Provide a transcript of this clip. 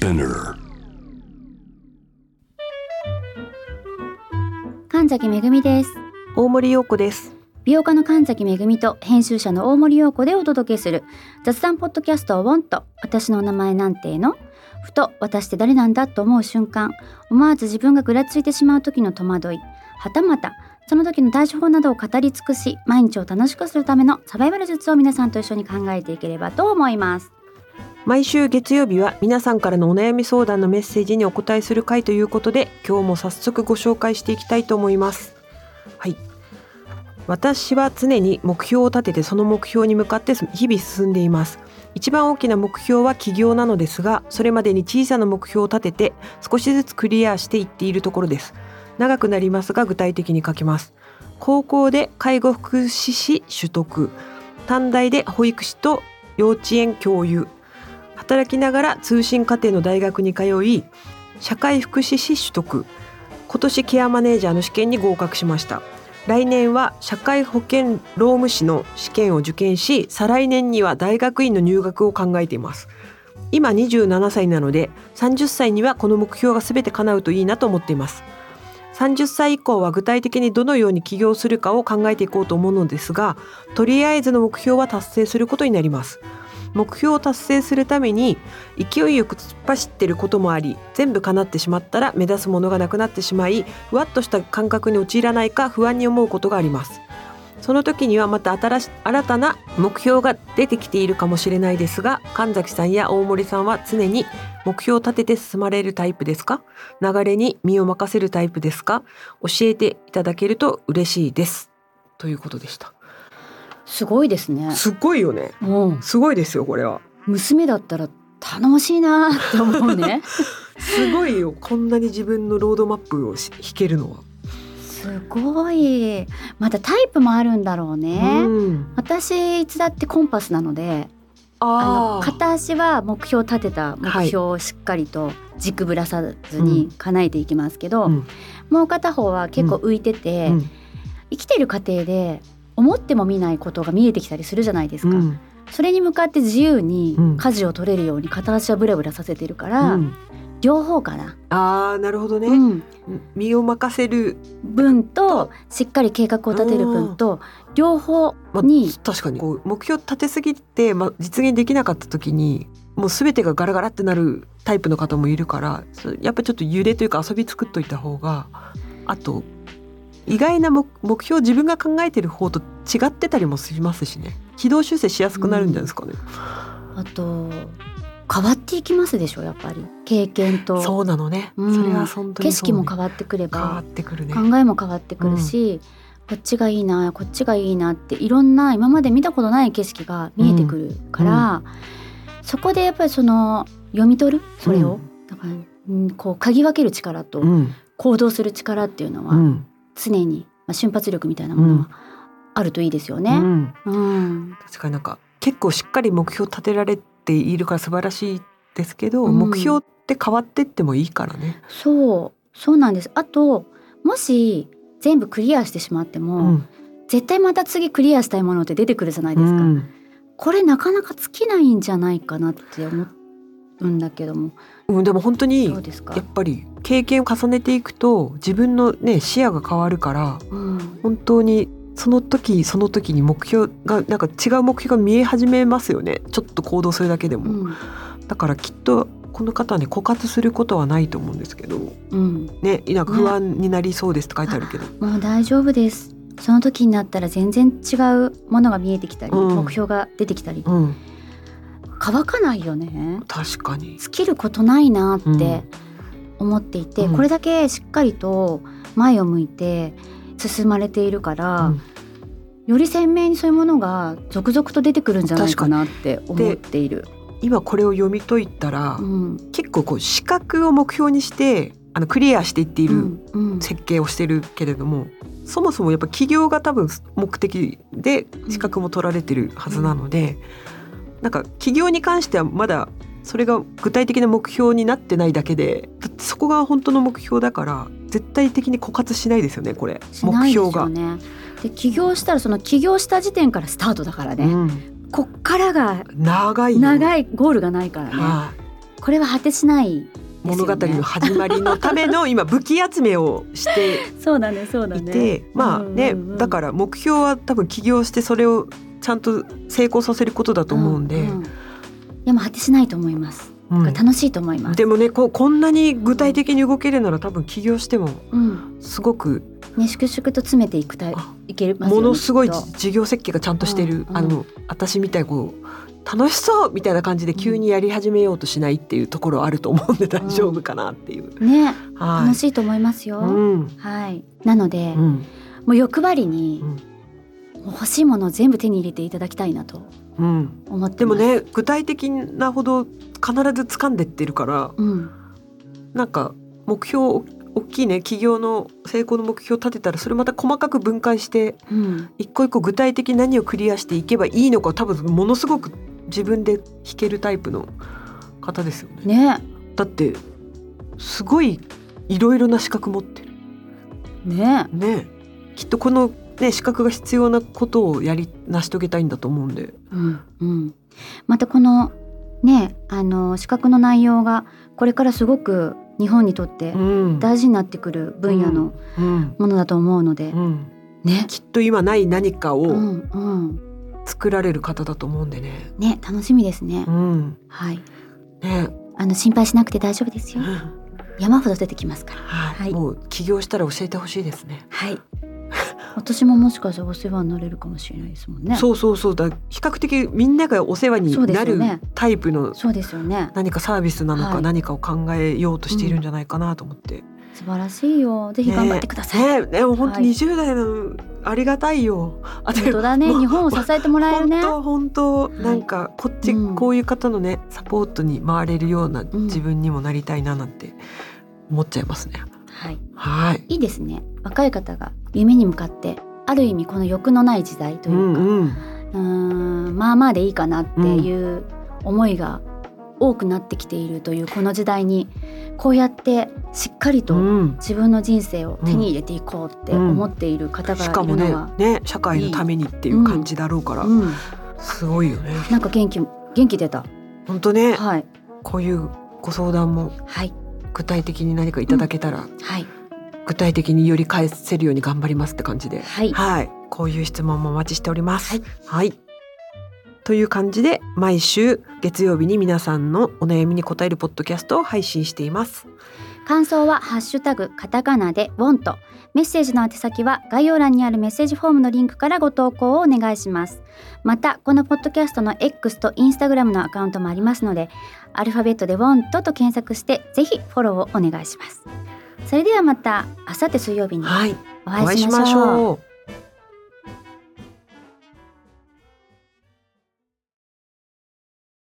Spinner. 神崎めぐみです。大森洋子です。美容家の神崎めぐみと編集者の大森洋子でお届けする雑談ポッドキャストをウォンと私のお名前なんてのふと私って誰なんだと思う瞬間思わず自分がぐらついてしまう時の戸惑いはたまたその時の対処法などを語り尽くし毎日を楽しくするためのサバイバル術を皆さんと一緒に考えていければと思います毎週月曜日は皆さんからのお悩み相談のメッセージにお答えする回ということで今日も早速ご紹介していきたいと思います。はい。私は常に目標を立ててその目標に向かって日々進んでいます。一番大きな目標は起業なのですがそれまでに小さな目標を立てて少しずつクリアしていっているところです。長くなりますが具体的に書きます。高校で介護福祉士取得。短大で保育士と幼稚園教諭。働きながら通信課程の大学に通い社会福祉士取得。今年ケアマネージャーの試験に合格しました。来年は社会保険労務士の試験を受験し再来年には大学院の入学を考えています。今27歳なので30歳にはこの目標が全て叶うといいなと思っています。30歳以降は具体的にどのように起業するかを考えていこうと思うのですがとりあえずの目標は達成することになります。目標を達成するために勢いよく突っ走ってることもあり全部叶ってしまったら目指すものがなくなってしまいふわっとした感覚に陥らないか不安に思うことがあります。その時にはまた新し新たな目標が出てきているかもしれないですが神崎さんや大森さんは常に目標を立てて進まれるタイプですか？流れに身を任せるタイプですか？教えていただけると嬉しいです。ということでした。すごいですね。すっごいよね。うん。すごいですよこれは。娘だったら頼もしいなって思うね。すごいよ。こんなに自分のロードマップをし弾けるのは。すごい。またタイプもあるんだろうね、うん、私いつだってコンパスなのであの片足は目標を立てた目標をしっかりと軸ぶらさずに叶えていきますけど、うん。もう片方は結構浮いてて、うん。生きてる過程で思っても見ないことが見えてきたりするじゃないですか、うん。それに向かって自由にうん。舵を取れるように片足はブラブラさせてるから、うん。両方かな、あーなるほどね、うん、身を任せる、分としっかり計画を立てる分と両方まに確かに。こう目標立てすぎて、ま、実現できなかった時にもう全てがガラガラってなるタイプの方もいるからやっぱちょっと揺れというか遊び作っといた方があと意外な目目標自分が考えてる方と違ってたりもしますしね。軌道修正しやすくなるんじゃないですかね。あと変わっていきますでしょやっぱり。経験と。そうなのね、うん。それは本当景にそうね。色も変わってくれ変わばってくるね。考えも変わってくるし、こっちがいいなこっちがいいなっていろんな今まで見たことない景色が見えてくるから、そこでやっぱりその読み取る？それを、うだから、うん、こう嗅ぎ分ける力とうん。行動する力っていうのはうん常に、まあ、瞬発力みたいなものはあるといいですようね。ん、うん。確かになんか結構しっかり目標立てられているから素晴らしいですけど、うん。目標って変わってってもいいからね。そうそうなんです。あともし全部クリアしてしまっても、うん。絶対また次クリアしたいものって出てくるじゃないですか。うん。これなかなか尽きないんじゃないかなって思うんだけども。うん、でも本当にどうですか。やっ、ぱり経験を重ねていくと自分のね視野が変わるからうん、本当にその時その時に目標がなんか違う目標が見え始めますよね。ちょっと行動するだけでも、うん。だからきっとこの方はね枯渇することはないと思うんですけどうん、ねなんか不安になりそうですって書いてあるけど、もう大丈夫です。その時になったら全然違うものが見えてきたり、うん。目標が出てきたり。うん、乾かないよね。確かに。尽きることないなって思っていて、うん。これだけしっかりと前を向いて進まれているから、うん。より鮮明にそういうものが続々と出てくるんじゃないかなって思っている。今これを読み解いたら、うん。結構こう視覚を目標にしてあのクリアしていっているうんうん。設計をしてるけれども、そもそもやっぱ企業が多分目的で資格も取られてるはずなので、なんか企業に関してはまだそれが具体的な目標になってないだけでだってそこが本当の目標だから絶対的に枯渇しないですよねこれ。しないで目標が。で起業したらその起業した時点からスタートだからね、うん、こっからが長い。よ長いゴールがないからね。はい。これは果てしない物語の始まりのための 今武器集めをしてそうだねそうだいねてまあねうんうんうん。だから目標は多分起業してそれをちゃんと成功させることだと思うんで、んん。いやもう果てしないと思います、うん。楽しいと思います。でもねこうこんなに具体的に動けるなら多分起業してもうん。すごくね粛々と詰めていくたいけますよねものすごい事業設計がちゃんとしてる、うんうん。あの私みたいにこう楽しそうみたいな感じで急にやり始めようとしないっていうところはあると思うんで大丈夫かなっていう。ねはい。楽しいと思いますよ、うん。はい。なので、うん。もう欲張りに、うん。もう欲しいものを全部手に入れていただきたいなとうん、思ってます。でもね具体的なほど必ず掴んでってるからうん。なんか目標大きいね企業の成功の目標を立てたらそれまた細かく分解してうん。一個一個具体的に何をクリアしていけばいいのか多分ものすごく自分で弾けるタイプの方ですよね。ね。だってすごいいろいろな資格持ってる。ね。ね。きっとこのね資格が必要なことをやり成し遂げたいんだと思うんで。うんうん。またこのねあの資格の内容がこれからすごく日本にとってうん。大事になってくる分野のうん。ものだと思うので、うん、ね。きっと今ない何かをうんうん。作られる方だと思うんでね。ね楽しみですね、うん、はい。ね、あの心配しなくて大丈夫ですよ。山ほど出てきますから。はい、はい。もう起業したら教えてほしいですね。はい私ももしかしたらお世話になれるかもしれないですもんね。そうそうそうだ。比較的みんながお世話になるタイプのそうですよね。何かサービスなのはい。か何かを考えようとしているんじゃないかなと思って。素晴らしいよ。ぜひ頑張ってください、ねねもう本当はい。20代のありがたいよ。あ本当だね。日本を支えてもらえるね。本当本当いなんかこっちうんこういう方のねサポートに回れるようなうん。自分にもなりたいななんて思っちゃいますね。はい。はい。いいですね。若い方が夢に向かってある意味この欲のない時代といううか、んうん。うーんまあまあでいいかなっていう思いが多くなってきているというこの時代にこうやってしっかりとうん。自分の人生を手に入れていこうって思っている方がいしかもねるのは、ね社会のためにっていう感じだろうから、うん、すごいよね。なんか元気元気出た。本当ね、はい。こういうご相談もはい。具体的に何かいただけたら、はい具体的により返せるように頑張りますって感じで、はい。はい、こういう質問もお待ちしております。はい、はい。という感じで毎週月曜日に皆さんのお悩みに答えるポッドキャストを配信しています。感想はハッシュタグカタカナでウォント。メッセージの宛先は概要欄にあるメッセージフォームのリンクからご投稿をお願いします。またこのポッドキャストの X と Instagram のアカウントもありますのでアルファベットでウォントと検索してぜひフォローをお願いしますそれではまた明後日水曜日にはい、おお会いしましょうょう。